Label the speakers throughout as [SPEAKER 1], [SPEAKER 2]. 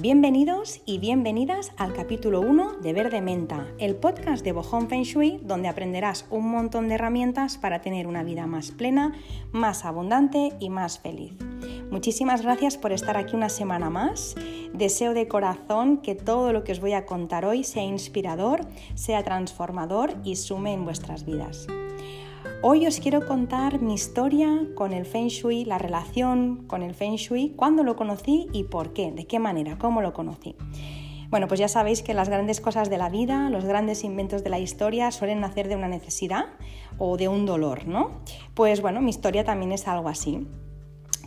[SPEAKER 1] Bienvenidos y bienvenidas al capítulo 1 de Verde Menta, el podcast de Bohong Feng Shui, donde aprenderás un montón de herramientas para tener una vida más plena, más abundante y más feliz. Muchísimas gracias por estar aquí una semana más. Deseo de corazón que todo lo que os voy a contar hoy sea inspirador, sea transformador y sume en vuestras vidas. Hoy os quiero contar mi historia con el Feng Shui, la relación con el Feng Shui, cuándo lo conocí y por qué, de qué manera, cómo lo conocí. Bueno, pues ya sabéis que las grandes cosas de la vida, los grandes inventos de la historia suelen nacer de una necesidad o de un dolor, ¿no? Pues bueno, mi historia también es algo así.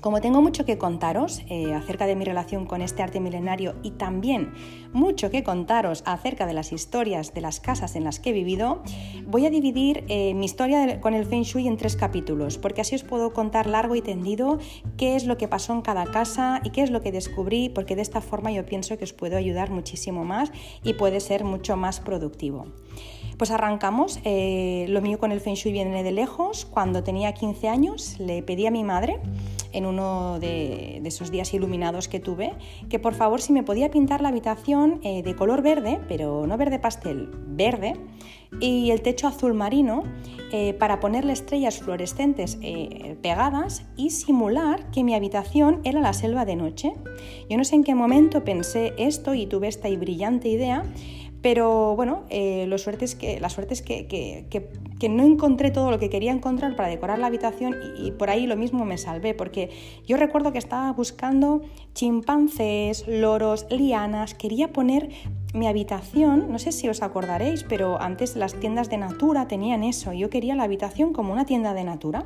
[SPEAKER 1] Como tengo mucho que contaros eh, acerca de mi relación con este arte milenario y también mucho que contaros acerca de las historias de las casas en las que he vivido, voy a dividir eh, mi historia con el Feng Shui en tres capítulos, porque así os puedo contar largo y tendido qué es lo que pasó en cada casa y qué es lo que descubrí, porque de esta forma yo pienso que os puedo ayudar muchísimo más y puede ser mucho más productivo. Pues arrancamos. Eh, lo mío con el Feng Shui viene de lejos. Cuando tenía 15 años le pedí a mi madre en uno de, esos días iluminados que tuve, que por favor si me podía pintar la habitación eh, de color verde, pero no verde pastel, verde, y el techo azul marino eh, para ponerle estrellas fluorescentes eh, pegadas y simular que mi habitación era la selva de noche. Yo no sé en qué momento pensé esto y tuve esta brillante idea pero bueno, eh, la suerte es que, que, no encontré todo lo que quería encontrar para decorar la habitación y, por ahí lo mismo me salvé, porque yo recuerdo que estaba buscando chimpancés, loros, lianas, quería poner mi habitación, no sé si os acordaréis, pero antes las tiendas de Natura tenían eso, yo quería la habitación como una tienda de Natura.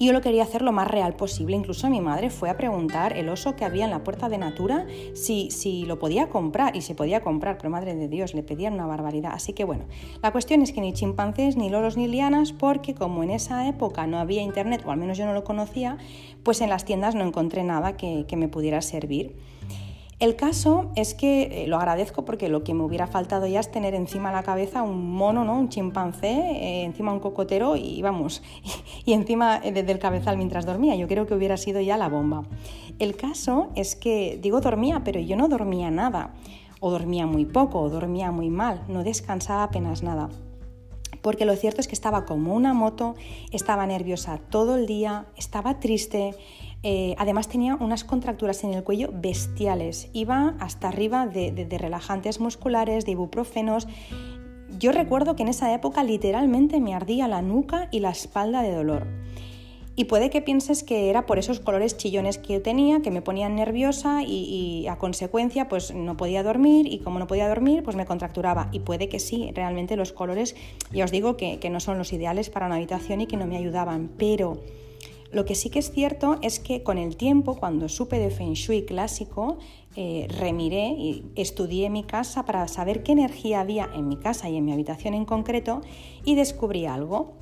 [SPEAKER 1] Y yo lo quería hacer lo más real posible. Incluso mi madre fue a preguntar el oso que había en la puerta de Natura si, si lo podía comprar. Y se podía comprar, pero madre de Dios, le pedían una barbaridad. Así que bueno, la cuestión es que ni chimpancés, ni loros, ni lianas, porque como en esa época no había internet, o al menos yo no lo conocía, pues en las tiendas no encontré nada que, que me pudiera servir. El caso es que eh, lo agradezco porque lo que me hubiera faltado ya es tener encima la cabeza un mono, ¿no? un chimpancé, eh, encima un cocotero y vamos, y, encima eh, del cabezal mientras dormía. Yo creo que hubiera sido ya la bomba. El caso es que, digo dormía, pero yo no dormía nada, o dormía muy poco, o dormía muy mal, no descansaba apenas nada porque lo cierto es que estaba como una moto, estaba nerviosa todo el día, estaba triste, eh, además tenía unas contracturas en el cuello bestiales, iba hasta arriba de, relajantes musculares, de ibuprofenos. Yo recuerdo que en esa época literalmente me ardía la nuca y la espalda de dolor. Y puede que pienses que era por esos colores chillones que yo tenía, que me ponían nerviosa y, a consecuencia pues no podía dormir y como no podía dormir pues me contracturaba. Y puede que sí, realmente los colores, ya os digo que, que no son los ideales para una habitación y que no me ayudaban, pero lo que sí que es cierto es que con el tiempo, cuando supe de Feng Shui clásico, eh, remiré y estudié mi casa para saber qué energía había en mi casa y en mi habitación en concreto y descubrí algo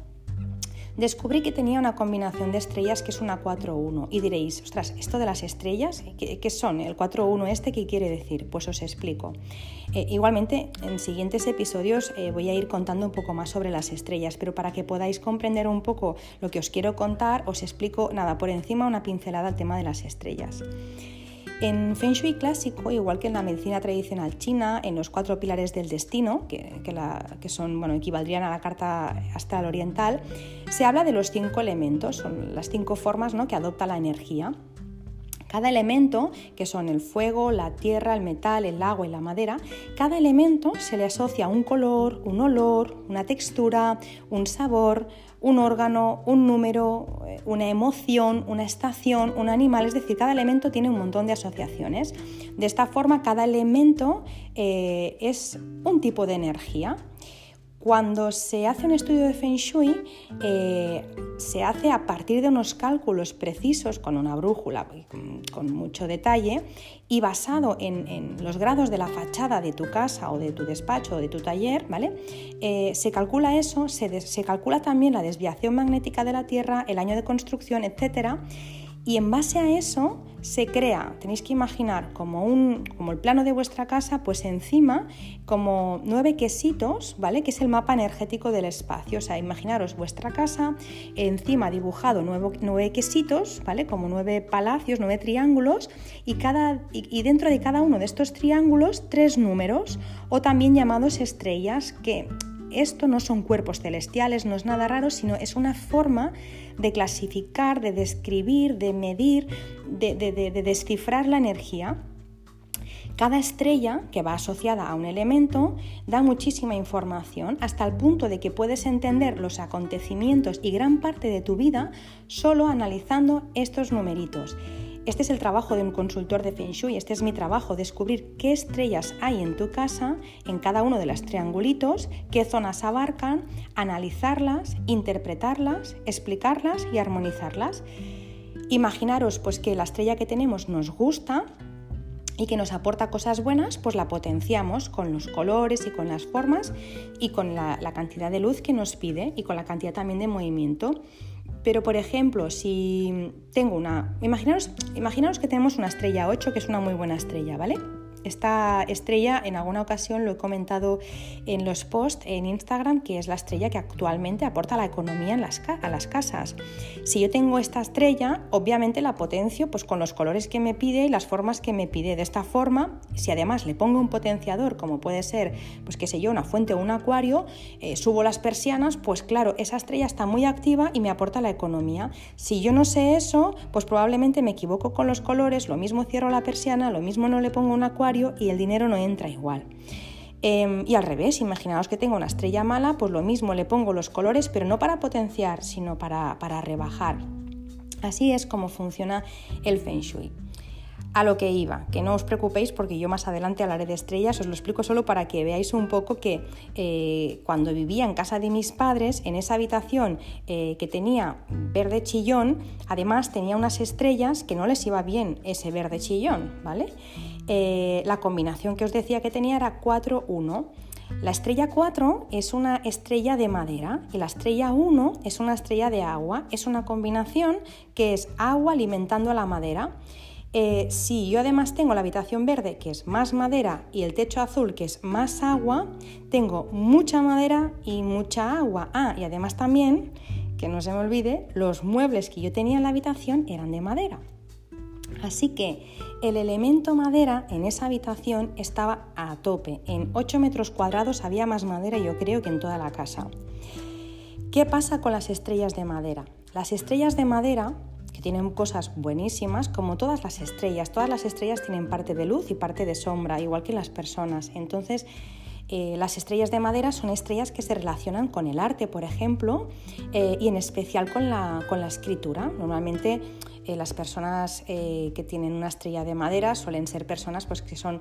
[SPEAKER 1] descubrí que tenía una combinación de estrellas que es una 4-1. Y diréis, ostras, ¿esto de las estrellas? ¿Qué, son? ¿El 4-1 este qué quiere decir? Pues os explico. Eh, igualmente, en siguientes episodios eh, voy a ir contando un poco más sobre las estrellas, pero para que podáis comprender un poco lo que os quiero contar, os explico nada por encima una pincelada al tema de las estrellas. En Feng Shui clásico, igual que en la medicina tradicional china, en los cuatro pilares del destino, que, son, bueno, equivaldrían a la carta astral oriental, se habla de los cinco elementos, son las cinco formas ¿no? que adopta la energía. Cada elemento, que son el fuego, la tierra, el metal, el agua y la madera, cada elemento se le asocia un color, un olor, una textura, un sabor, un órgano, un número, eh, una emoción, una estación, un animal, es decir, cada elemento tiene un montón de asociaciones. De esta forma, cada elemento eh, es un tipo de energía. Cuando se hace un estudio de Feng Shui, eh, se hace a partir de unos cálculos precisos con una brújula con, mucho detalle y basado en, los grados de la fachada de tu casa o de tu despacho o de tu taller, ¿vale? Eh, se calcula eso, se, se calcula también la desviación magnética de la Tierra, el año de construcción, etcétera Y en base a eso se crea, tenéis que imaginar como, un, como el plano de vuestra casa, pues encima como nueve quesitos, ¿vale? Que es el mapa energético del espacio. O sea, imaginaros vuestra casa, encima dibujado nueve, nueve quesitos, ¿vale? Como nueve palacios, nueve triángulos, y, cada, y dentro de cada uno de estos triángulos tres números, o también llamados estrellas, que esto no son cuerpos celestiales, no es nada raro, sino es una forma de clasificar, de describir, de medir, de, descifrar la energía. Cada estrella que va asociada a un elemento da muchísima información hasta el punto de que puedes entender los acontecimientos y gran parte de tu vida solo analizando estos numeritos. Este es el trabajo de un consultor de Feng Shui, este es mi trabajo, descubrir qué estrellas hay en tu casa, en cada uno de los triangulitos, qué zonas abarcan, analizarlas, interpretarlas, explicarlas y armonizarlas. Imaginaros pues que la estrella que tenemos nos gusta, y que nos aporta cosas buenas, pues la potenciamos con los colores y con las formas y con la, la, cantidad de luz que nos pide y con la cantidad también de movimiento. Pero, por ejemplo, si tengo una... Imaginaros, imaginaros que tenemos una estrella 8, que es una muy buena estrella, ¿vale? Esta estrella en alguna ocasión lo he comentado en los posts en Instagram, que es la estrella que actualmente aporta la economía a las casas. Si yo tengo esta estrella, obviamente la potencio pues, con los colores que me pide y las formas que me pide. De esta forma, si además le pongo un potenciador, como puede ser, pues qué sé yo, una fuente o un acuario, eh, subo las persianas, pues claro, esa estrella está muy activa y me aporta la economía. Si yo no sé eso, pues probablemente me equivoco con los colores, lo mismo cierro la persiana, lo mismo no le pongo un acuario y el dinero no entra igual. Em, y al revés, imaginaos que tengo una estrella mala, pues lo mismo, le pongo los colores, pero no para potenciar, sino para, para rebajar. Así es como funciona el Feng Shui a lo que iba, que no os preocupéis porque yo más adelante hablaré de estrellas, os lo explico solo para que veáis un poco que eh, cuando vivía en casa de mis padres, en esa habitación eh, que tenía verde chillón, además tenía unas estrellas que no les iba bien ese verde chillón, ¿vale? Eh, la combinación que os decía que tenía era 4-1. La estrella 4 es una estrella de madera y la estrella 1 es una estrella de agua. Es una combinación que es agua alimentando a la madera. Eh, si yo además tengo la habitación verde, que es más madera, y el techo azul, que es más agua, tengo mucha madera y mucha agua. Ah, y además también, que no se me olvide, los muebles que yo tenía en la habitación eran de madera. Así que el elemento madera en esa habitación estaba a tope. En 8 metros cuadrados había más madera, yo creo, que en toda la casa. ¿Qué pasa con las estrellas de madera? Las estrellas de madera que tienen cosas buenísimas, como todas las estrellas. Todas las estrellas tienen parte de luz y parte de sombra, igual que las personas. Entonces, eh, las estrellas de madera son estrellas que se relacionan con el arte, por ejemplo, eh, y en especial con la, con la escritura. Normalmente eh, las personas que tienen una estrella de madera suelen ser personas pues, que son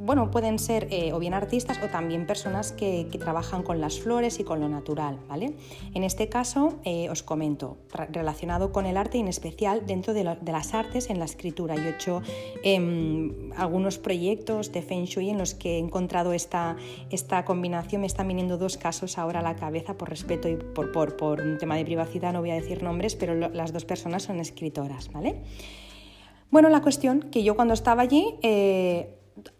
[SPEAKER 1] bueno, pueden ser eh, o bien artistas o también personas que, trabajan con las flores y con lo natural, ¿vale? En este caso, eh, os comento, relacionado con el arte y en especial dentro de, las artes en la escritura. Yo he hecho em, algunos proyectos de Feng Shui en los que he encontrado esta, esta combinación. Me están viniendo dos casos ahora a la cabeza por respeto y por, por, un tema de privacidad, no voy a decir nombres, pero las dos personas son escritoras, ¿vale? Bueno, la cuestión que yo cuando estaba allí...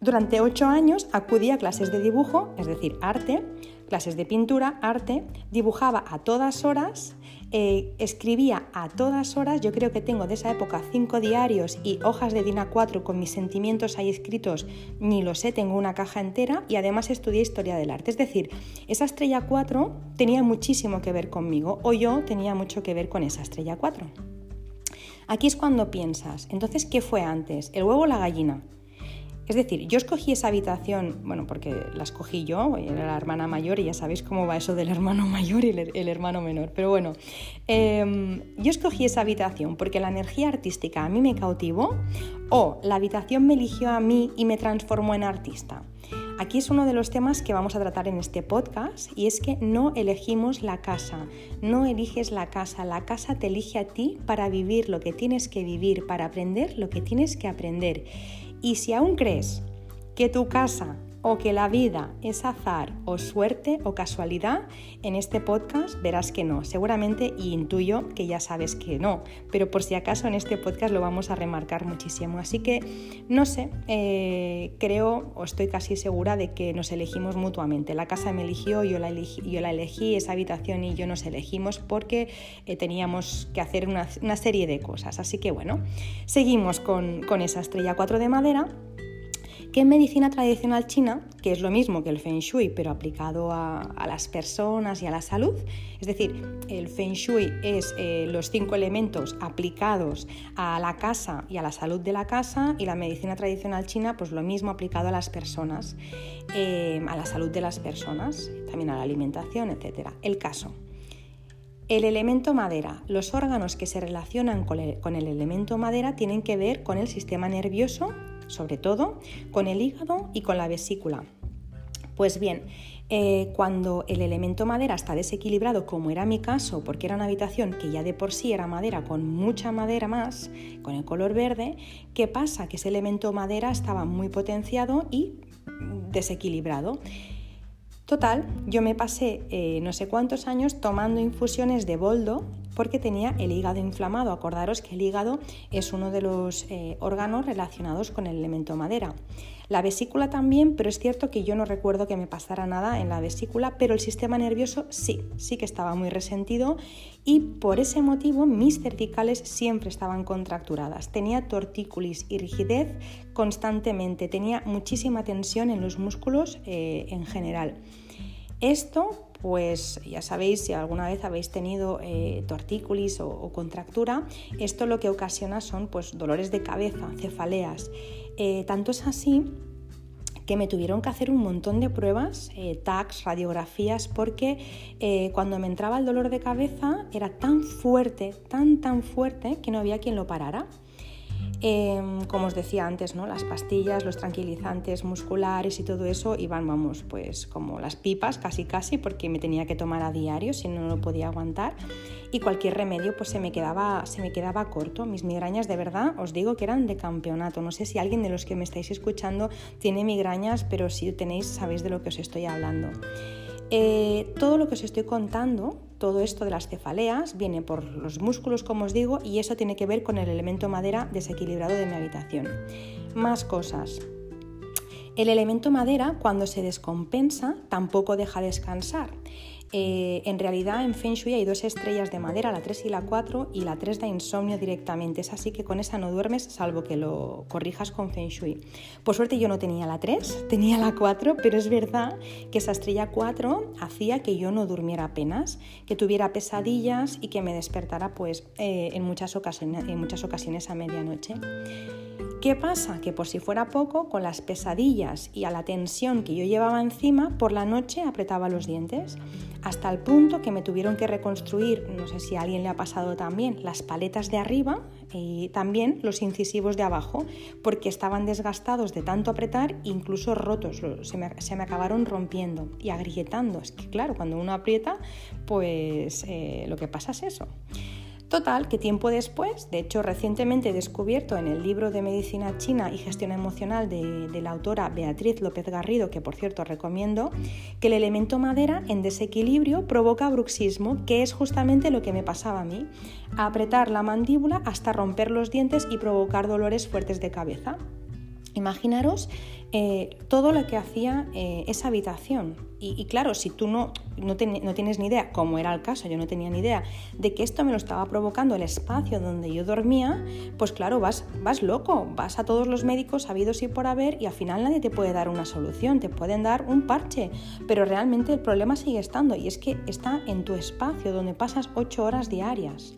[SPEAKER 1] Durante ocho años acudí a clases de dibujo, es decir, arte, clases de pintura, arte, dibujaba a todas horas, eh, escribía a todas horas, yo creo que tengo de esa época cinco diarios y hojas de DIN 4 con mis sentimientos ahí escritos, ni lo sé, tengo una caja entera y además estudié historia del arte. Es decir, esa estrella 4 tenía muchísimo que ver conmigo o yo tenía mucho que ver con esa estrella 4. Aquí es cuando piensas, entonces, ¿qué fue antes? ¿El huevo o la gallina? Es decir, yo escogí esa habitación, bueno, porque la escogí yo, era la hermana mayor y ya sabéis cómo va eso del hermano mayor y el, hermano menor, pero bueno, em, yo escogí esa habitación porque la energía artística a mí me cautivó o la habitación me eligió a mí y me transformó en artista. Aquí es uno de los temas que vamos a tratar en este podcast y es que no elegimos la casa, no eliges la casa, la casa te elige a ti para vivir lo que tienes que vivir, para aprender lo que tienes que aprender. Y si aún crees que tu casa o que la vida es azar o suerte o casualidad, en este podcast verás que no. Seguramente y intuyo que ya sabes que no, pero por si acaso en este podcast lo vamos a remarcar muchísimo. Así que no sé, eh, creo o estoy casi segura de que nos elegimos mutuamente. La casa me eligió, yo la elegí, yo la elegí esa habitación y yo nos elegimos porque eh, teníamos que hacer una, serie de cosas. Así que bueno, seguimos con, con esa estrella 4 de madera que medicina tradicional china, que es lo mismo que el Feng Shui, pero aplicado a, las personas y a la salud, es decir, el Feng Shui es eh, los cinco elementos aplicados a la casa y a la salud de la casa, y la medicina tradicional china, pues lo mismo aplicado a las personas, eh, a la salud de las personas, también a la alimentación, etc. El caso. El elemento madera. Los órganos que se relacionan con el, elemento madera tienen que ver con el sistema nervioso sobre todo con el hígado y con la vesícula. Pues bien, eh, cuando el elemento madera está desequilibrado, como era mi caso, porque era una habitación que ya de por sí era madera con mucha madera más, con el color verde, ¿qué pasa? Que ese elemento madera estaba muy potenciado y desequilibrado. Total, yo me pasé eh, no sé cuántos años tomando infusiones de boldo porque tenía el hígado inflamado. Acordaros que el hígado es uno de los eh, órganos relacionados con el elemento madera. La vesícula también, pero es cierto que yo no recuerdo que me pasara nada en la vesícula, pero el sistema nervioso sí, sí que estaba muy resentido y por ese motivo mis cervicales siempre estaban contracturadas. Tenía tortícolis y rigidez constantemente, tenía muchísima tensión en los músculos eh, en general. Esto pues ya sabéis, si alguna vez habéis tenido eh, tortícolis o, contractura, esto lo que ocasiona son pues, dolores de cabeza, cefaleas. Eh, tanto es así que me tuvieron que hacer un montón de pruebas, eh, tags, radiografías, porque cuando me entraba el dolor de cabeza era tan fuerte, tan, tan fuerte, que no había quien lo parara. Em, como os decía antes, ¿no? las pastillas, los tranquilizantes musculares y todo eso iban, vamos, pues como las pipas, casi casi, porque me tenía que tomar a diario, si no, no lo podía aguantar. Y cualquier remedio pues se me, quedaba, se me quedaba corto. Mis migrañas de verdad os digo que eran de campeonato. No sé si alguien de los que me estáis escuchando tiene migrañas, pero si tenéis sabéis de lo que os estoy hablando. Eh, todo lo que os estoy contando, todo esto de las cefaleas, viene por los músculos, como os digo, y eso tiene que ver con el elemento madera desequilibrado de mi habitación. Más cosas. El elemento madera, cuando se descompensa, tampoco deja descansar. Eh, en realidad en Feng Shui hay dos estrellas de madera, la 3 y la 4, y la 3 da insomnio directamente. Es así que con esa no duermes, salvo que lo corrijas con Feng Shui. Por suerte yo no tenía la 3, tenía la 4, pero es verdad que esa estrella 4 hacía que yo no durmiera apenas, que tuviera pesadillas y que me despertara pues, eh, en, muchas en muchas ocasiones a medianoche. ¿Qué pasa? Que por si fuera poco, con las pesadillas y a la tensión que yo llevaba encima, por la noche apretaba los dientes, hasta el punto que me tuvieron que reconstruir, no sé si a alguien le ha pasado también, las paletas de arriba y también los incisivos de abajo, porque estaban desgastados de tanto apretar, incluso rotos, se me, acabaron rompiendo y agrietando. Es que claro, cuando uno aprieta, pues eh, lo que pasa es eso. Total, que tiempo después, de hecho recientemente descubierto en el libro de Medicina China y Gestión Emocional de, la autora Beatriz López Garrido, que por cierto recomiendo, que el elemento madera en desequilibrio provoca bruxismo, que es justamente lo que me pasaba a mí, apretar la mandíbula hasta romper los dientes y provocar dolores fuertes de cabeza. Imaginaros eh, todo lo que hacía eh, esa habitación. Y, claro, si tú no, no, tienes ni idea, como era el caso, yo no tenía ni idea, de que esto me lo estaba provocando el espacio donde yo dormía, pues claro, vas, vas loco, vas a todos los médicos sabidos y por haber y al final nadie te puede dar una solución, te pueden dar un parche, pero realmente el problema sigue estando y es que está en tu espacio donde pasas ocho horas diarias.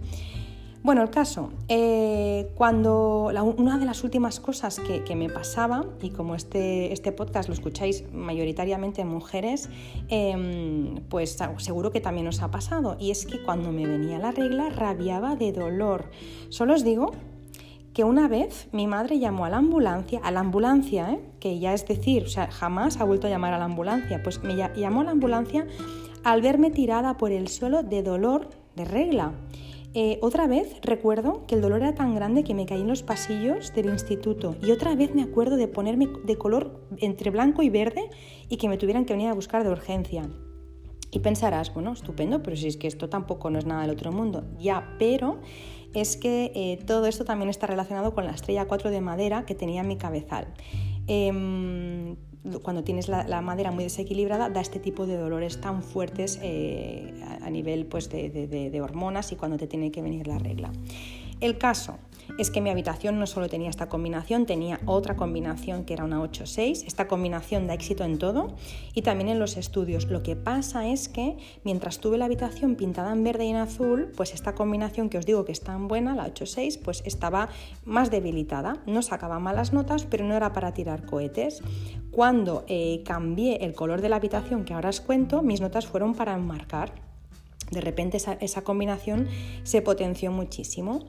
[SPEAKER 1] Bueno, el caso, eh, cuando una de las últimas cosas que, me pasaba, y como este, este, podcast lo escucháis mayoritariamente mujeres, em, pues seguro que también os ha pasado, y es que cuando me venía la regla rabiaba de dolor. Solo os digo que una vez mi madre llamó a la ambulancia, a la ambulancia, ¿eh? que ya es decir, o sea, jamás ha vuelto a llamar a la ambulancia, pues me llamó a la ambulancia al verme tirada por el suelo de dolor de regla. Eh, otra vez recuerdo que el dolor era tan grande que me caí en los pasillos del instituto y otra vez me acuerdo de ponerme de color entre blanco y verde y que me tuvieran que venir a buscar de urgencia. Y pensarás, bueno, estupendo, pero si es que esto tampoco no es nada del otro mundo. Ya, pero es que eh, todo esto también está relacionado con la estrella 4 de madera que tenía en mi cabezal. Em, cuando tienes la, madera muy desequilibrada, da este tipo de dolores tan fuertes eh, a, nivel pues, de hormonas y cuando te tiene que venir la regla. El caso es que mi habitación no solo tenía esta combinación, tenía otra combinación que era una 8-6. Esta combinación da éxito en todo y también en los estudios. Lo que pasa es que mientras tuve la habitación pintada en verde y en azul, pues esta combinación que os digo que es tan buena, la 8-6, pues estaba más debilitada. No sacaba malas notas, pero no era para tirar cohetes. Cuando eh, cambié el color de la habitación que ahora os cuento, mis notas fueron para enmarcar. De repente esa combinación se potenció muchísimo.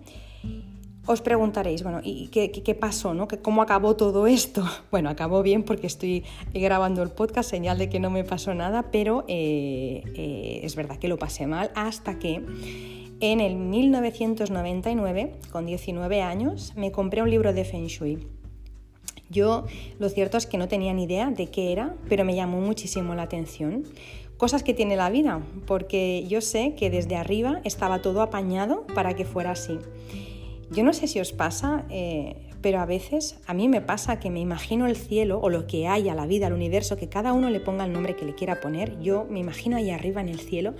[SPEAKER 1] Os preguntaréis, bueno, ¿y qué, pasó? ¿no? ¿Cómo acabó todo esto? Bueno, acabó bien porque estoy grabando el podcast, señal de que no me pasó nada, pero eh, eh, es verdad que lo pasé mal hasta que en el 1999, con 19 años, me compré un libro de Feng Shui. Yo lo cierto es que no tenía ni idea de qué era, pero me llamó muchísimo la atención. Cosas que tiene la vida, porque yo sé que desde arriba estaba todo apañado para que fuera así. Yo no sé si os pasa, eh, pero a veces a mí me pasa que me imagino el cielo o lo que hay a la vida, al universo, que cada uno le ponga el nombre que le quiera poner. Yo me imagino ahí arriba en el cielo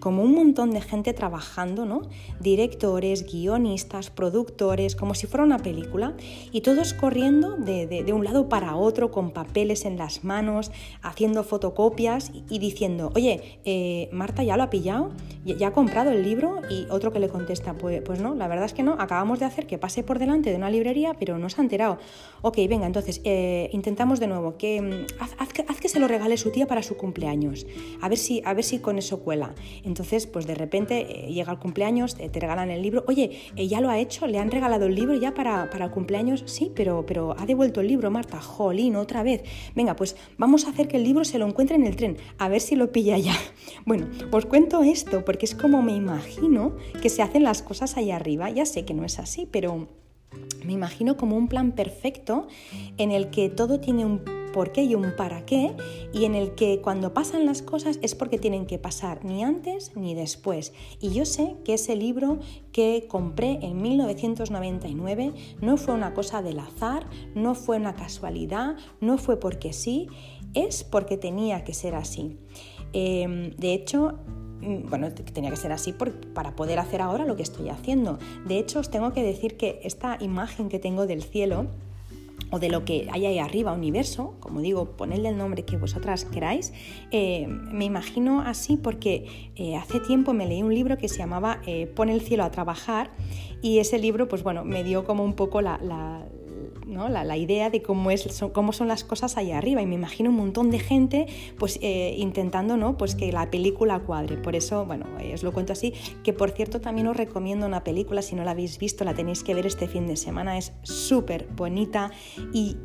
[SPEAKER 1] como un montón de gente trabajando, ¿no? Directores, guionistas, productores, como si fuera una película, y todos corriendo de, un lado para otro con papeles en las manos, haciendo fotocopias y, diciendo, oye, eh, Marta ya lo ha pillado, ya, ha comprado el libro, y otro que le contesta, pues, pues no, la verdad es que no, acabamos de hacer que pase por delante de una librería, pero no se ha enterado. Ok, venga, entonces, eh, intentamos de nuevo, que mm, haz, que se lo regale su tía para su cumpleaños, a ver si, a ver si con eso cuela. Entonces, pues de repente eh, llega el cumpleaños, te, regalan el libro. Oye, ya lo ha hecho, le han regalado el libro ya para, para el cumpleaños. Sí, pero, pero ha devuelto el libro, Marta. Jolín, otra vez. Venga, pues vamos a hacer que el libro se lo encuentre en el tren, a ver si lo pilla ya. Bueno, os cuento esto porque es como me imagino que se hacen las cosas allá arriba. Ya sé que no es así, pero me imagino como un plan perfecto en el que todo tiene un por qué y un para qué, y en el que cuando pasan las cosas es porque tienen que pasar ni antes ni después. Y yo sé que ese libro que compré en 1999 no fue una cosa del azar, no fue una casualidad, no fue porque sí, es porque tenía que ser así. Em, de hecho, mm, bueno, tenía que ser así para poder hacer ahora lo que estoy haciendo. De hecho, os tengo que decir que esta imagen que tengo del cielo, o de lo que hay ahí arriba, universo, como digo, ponedle el nombre que vosotras queráis, eh, me imagino así porque eh, hace tiempo me leí un libro que se llamaba eh, Pon el cielo a trabajar y ese libro, pues bueno, me dio como un poco la, la, idea de cómo, es, son, cómo son las cosas ahí arriba y me imagino un montón de gente pues eh, intentando ¿no? pues que la película cuadre. Por eso, bueno, os lo cuento así, que por cierto también os recomiendo una película, si no la habéis visto, la tenéis que ver este fin de semana, es súper bonita y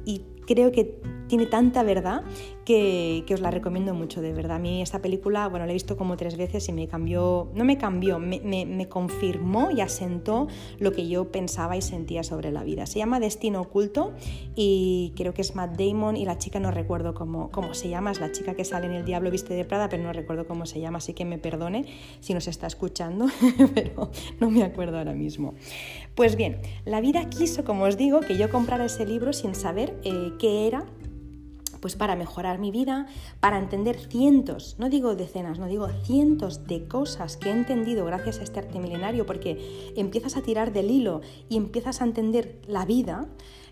[SPEAKER 1] creo que tiene tanta verdad que, os la recomiendo mucho, de verdad. A mí esta película, bueno, la he visto como tres veces y me cambió, no me cambió, me, confirmó y asentó lo que yo pensaba y sentía sobre la vida. Se llama Destino Oculto y creo que es Matt Damon y la chica no recuerdo cómo, cómo se llama, es la chica que sale en El Diablo Viste de Prada, pero no recuerdo cómo se llama, así que me perdone si nos está escuchando, pero no me acuerdo ahora mismo. Pues bien, la vida quiso, como os digo, que yo comprara ese libro sin saber eh, qué era pues para mejorar mi vida, para entender cientos, no digo decenas, no digo cientos de cosas que he entendido gracias a este arte milenario, porque empiezas a tirar del hilo y empiezas a entender la vida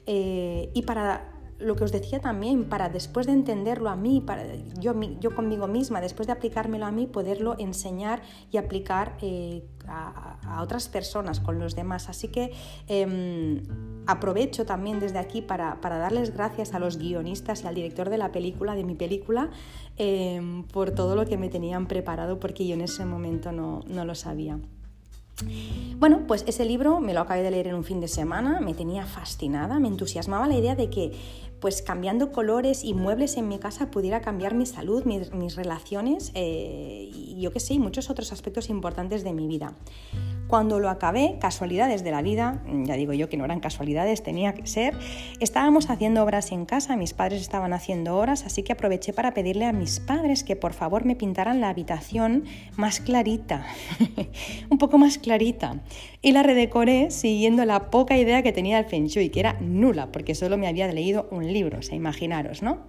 [SPEAKER 1] eh, y para lo que os decía también, para después de entenderlo a mí, para yo, yo conmigo misma, después de aplicármelo a mí, poderlo enseñar y aplicar eh, a, otras personas, con los demás. Así que em, aprovecho también desde aquí para, darles gracias a los guionistas y al director de la película, de mi película, em, por todo lo que me tenían preparado, porque yo en ese momento no, no lo sabía. Bueno, pues ese libro me lo acabé de leer en un fin de semana, me tenía fascinada, me entusiasmaba la idea de que pues cambiando colores y muebles en mi casa pudiera cambiar mi salud, mis, relaciones eh, y yo qué sé, muchos otros aspectos importantes de mi vida. Cuando lo acabé, casualidades de la vida, ya digo yo que no eran casualidades, tenía que ser, estábamos haciendo obras en casa, mis padres estaban haciendo horas, así que aproveché para pedirle a mis padres que por favor me pintaran la habitación más clarita, un poco más clarita. Y la redecoré siguiendo la poca idea que tenía del Feng Shui, que era nula, porque solo me había leído un libro, o sea, imaginaros, ¿no?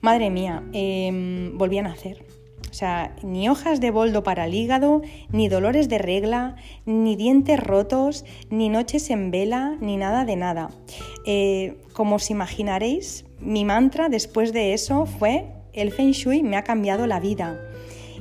[SPEAKER 1] Madre mía, eh, volví a nacer. O sea, ni hojas de boldo para el hígado, ni dolores de regla, ni dientes rotos, ni noches en vela, ni nada de nada. Eh, como os imaginaréis, mi mantra después de eso fue, el Feng Shui me ha cambiado la vida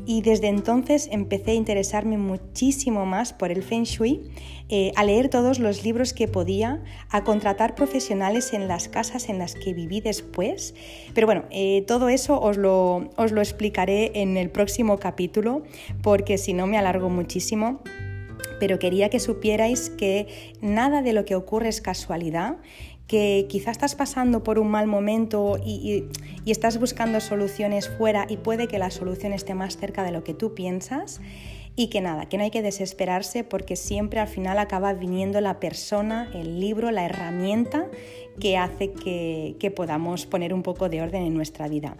[SPEAKER 1] y desde entonces empecé a interesarme muchísimo más por el Feng Shui, eh, a leer todos los libros que podía, a contratar profesionales en las casas en las que viví después. Pero bueno, eh, todo eso os lo, os lo explicaré en el próximo capítulo porque si no me alargo muchísimo pero quería que supierais que nada de lo que ocurre es casualidad, que quizás estás pasando por un mal momento y, estás buscando soluciones fuera y puede que la solución esté más cerca de lo que tú piensas y que nada, que no hay que desesperarse porque siempre al final acaba viniendo la persona, el libro, la herramienta que hace que, podamos poner un poco de orden en nuestra vida.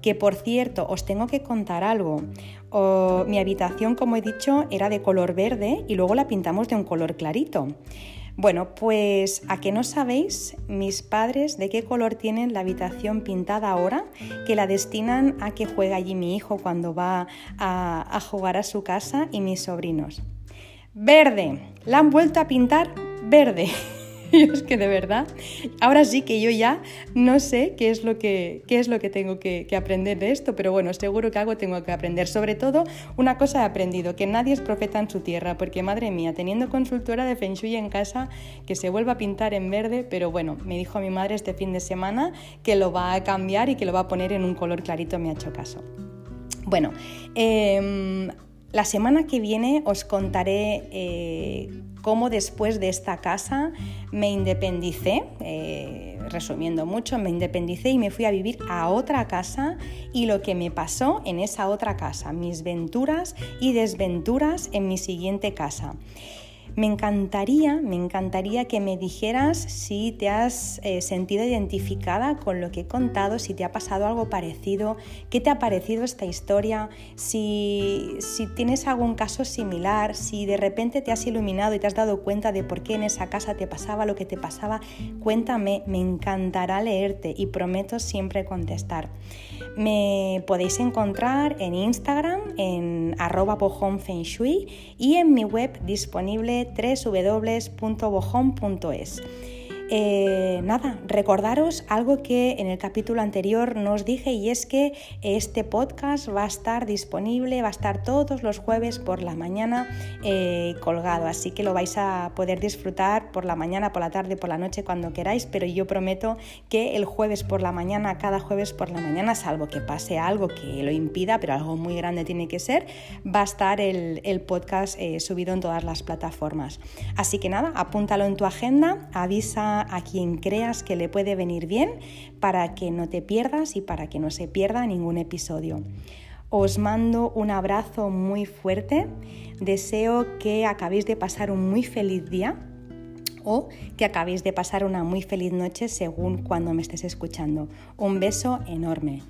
[SPEAKER 1] Que por cierto, os tengo que contar algo. mi habitación, como he dicho, era de color verde y luego la pintamos de un color clarito. Bueno, pues a que no sabéis mis padres de qué color tienen la habitación pintada ahora, que la destinan a que juegue allí mi hijo cuando va a, a jugar a su casa y mis sobrinos. Verde, la han vuelto a pintar verde. Es que de verdad, ahora sí que yo ya no sé qué es lo que, qué es lo que tengo que, aprender de esto, pero bueno, seguro que algo tengo que aprender. Sobre todo, una cosa he aprendido, que nadie es profeta en su tierra, porque madre mía, teniendo consultora de Feng Shui en casa, que se vuelva a pintar en verde, pero bueno, me dijo mi madre este fin de semana que lo va a cambiar y que lo va a poner en un color clarito, me ha hecho caso. Bueno, em, la semana que viene os contaré eh, cómo después de esta casa me independicé, eh, resumiendo mucho, me independicé y me fui a vivir a otra casa y lo que me pasó en esa otra casa, mis venturas y desventuras en mi siguiente casa. Me encantaría, me encantaría que me dijeras si te has eh, sentido identificada con lo que he contado, si te ha pasado algo parecido, qué te ha parecido esta historia, si, si tienes algún caso similar, si de repente te has iluminado y te has dado cuenta de por qué en esa casa te pasaba lo que te pasaba, cuéntame, me encantará leerte y prometo siempre contestar. Me podéis encontrar en Instagram en arroba y en mi web disponible www.bojón.es. Eh, nada, recordaros algo que en el capítulo anterior nos dije y es que este podcast va a estar disponible, va a estar todos los jueves por la mañana eh, colgado, así que lo vais a poder disfrutar por la mañana, por la tarde, por la noche, cuando queráis, pero yo prometo que el jueves por la mañana, cada jueves por la mañana, salvo que pase algo que lo impida, pero algo muy grande tiene que ser, va a estar el, podcast eh, subido en todas las plataformas. Así que nada, apúntalo en tu agenda, avisa a quien creas que le puede venir bien para que no te pierdas y para que no se pierda ningún episodio. Os mando un abrazo muy fuerte, deseo que acabéis de pasar un muy feliz día o que acabéis de pasar una muy feliz noche según cuando me estés escuchando. Un beso enorme.